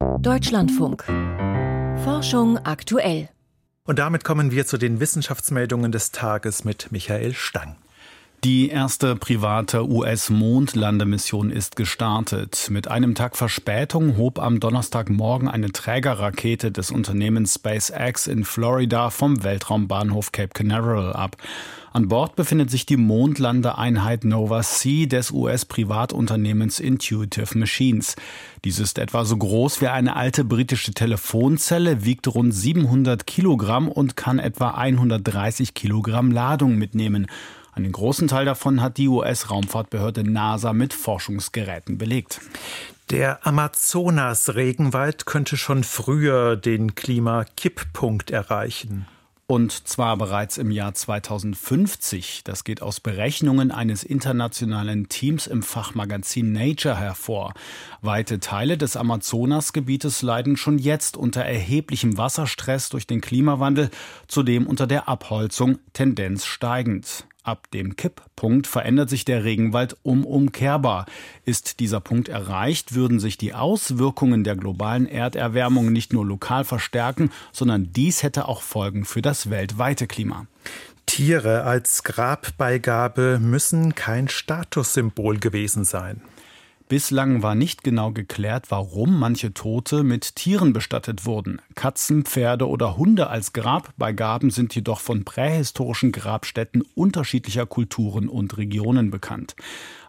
Deutschlandfunk. Forschung aktuell. Und damit kommen wir zu den Wissenschaftsmeldungen des Tages mit Michael Stang. Die erste private US-Mondlandemission ist gestartet. Mit einem Tag Verspätung hob am Donnerstagmorgen eine Trägerrakete des Unternehmens SpaceX in Florida vom Weltraumbahnhof Cape Canaveral ab. An Bord befindet sich die Mondlandeeinheit Nova C des US-Privatunternehmens Intuitive Machines. Dies ist etwa so groß wie eine alte britische Telefonzelle, wiegt rund 700 Kilogramm und kann etwa 130 Kilogramm Ladung mitnehmen. Einen großen Teil davon hat die US-Raumfahrtbehörde NASA mit Forschungsgeräten belegt. Der Amazonas-Regenwald könnte schon früher den Klimakipppunkt erreichen. Und zwar bereits im Jahr 2050. Das geht aus Berechnungen eines internationalen Teams im Fachmagazin Nature hervor. Weite Teile des Amazonasgebietes leiden schon jetzt unter erheblichem Wasserstress durch den Klimawandel, zudem unter der Abholzung Tendenz steigend. Ab dem Kipppunkt verändert sich der Regenwald unumkehrbar. Ist dieser Punkt erreicht, würden sich die Auswirkungen der globalen Erderwärmung nicht nur lokal verstärken, sondern dies hätte auch Folgen für das weltweite Klima. Tiere als Grabbeigabe müssen kein Statussymbol gewesen sein. Bislang war nicht genau geklärt, warum manche Tote mit Tieren bestattet wurden. Katzen, Pferde oder Hunde als Grabbeigaben sind jedoch von prähistorischen Grabstätten unterschiedlicher Kulturen und Regionen bekannt.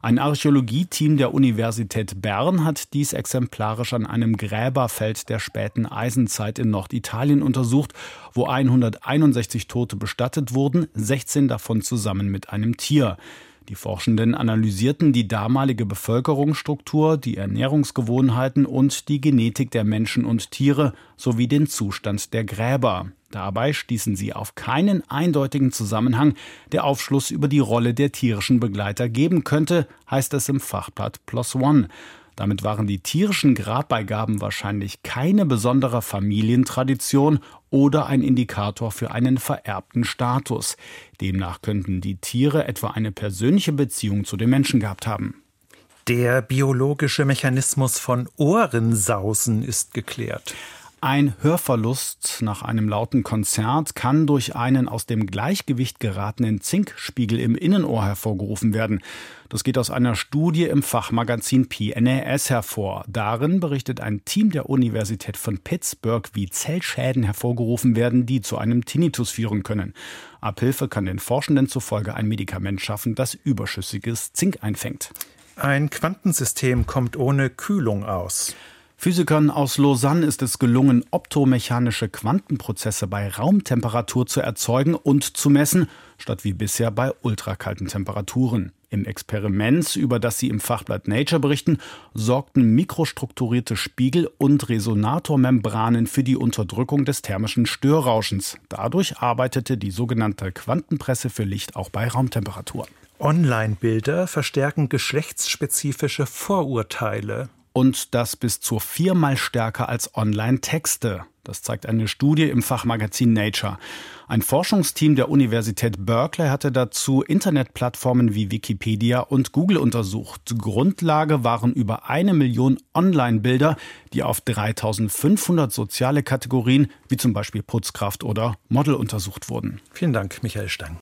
Ein Archäologieteam der Universität Bern hat dies exemplarisch an einem Gräberfeld der späten Eisenzeit in Norditalien untersucht, wo 161 Tote bestattet wurden, 16 davon zusammen mit einem Tier. Die Forschenden analysierten die damalige Bevölkerungsstruktur, die Ernährungsgewohnheiten und die Genetik der Menschen und Tiere sowie den Zustand der Gräber. Dabei stießen sie auf keinen eindeutigen Zusammenhang, der Aufschluss über die Rolle der tierischen Begleiter geben könnte, heißt es im Fachblatt Plus One. Damit waren die tierischen Grabbeigaben wahrscheinlich keine besondere Familientradition oder ein Indikator für einen vererbten Status. Demnach könnten die Tiere etwa eine persönliche Beziehung zu den Menschen gehabt haben. Der biologische Mechanismus von Ohrensausen ist geklärt. Ein Hörverlust nach einem lauten Konzert kann durch einen aus dem Gleichgewicht geratenen Zinkspiegel im Innenohr hervorgerufen werden. Das geht aus einer Studie im Fachmagazin PNAS hervor. Darin berichtet ein Team der Universität von Pittsburgh, wie Zellschäden hervorgerufen werden, die zu einem Tinnitus führen können. Abhilfe kann den Forschenden zufolge ein Medikament schaffen, das überschüssiges Zink einfängt. Ein Quantensystem kommt ohne Kühlung aus. Physikern aus Lausanne ist es gelungen, optomechanische Quantenprozesse bei Raumtemperatur zu erzeugen und zu messen, statt wie bisher bei ultrakalten Temperaturen. Im Experiment, über das sie im Fachblatt Nature berichten, sorgten mikrostrukturierte Spiegel und Resonatormembranen für die Unterdrückung des thermischen Störrauschens. Dadurch arbeitete die sogenannte Quantenpresse für Licht auch bei Raumtemperatur. Online-Bilder verstärken geschlechtsspezifische Vorurteile und das bis zu viermal stärker als Online-Texte. Das zeigt eine Studie im Fachmagazin Nature. Ein Forschungsteam der Universität Berkeley hatte dazu Internetplattformen wie Wikipedia und Google untersucht. Grundlage waren über eine Million Online-Bilder, die auf 3500 soziale Kategorien wie zum Beispiel Putzkraft oder Model untersucht wurden. Vielen Dank, Michael Stang.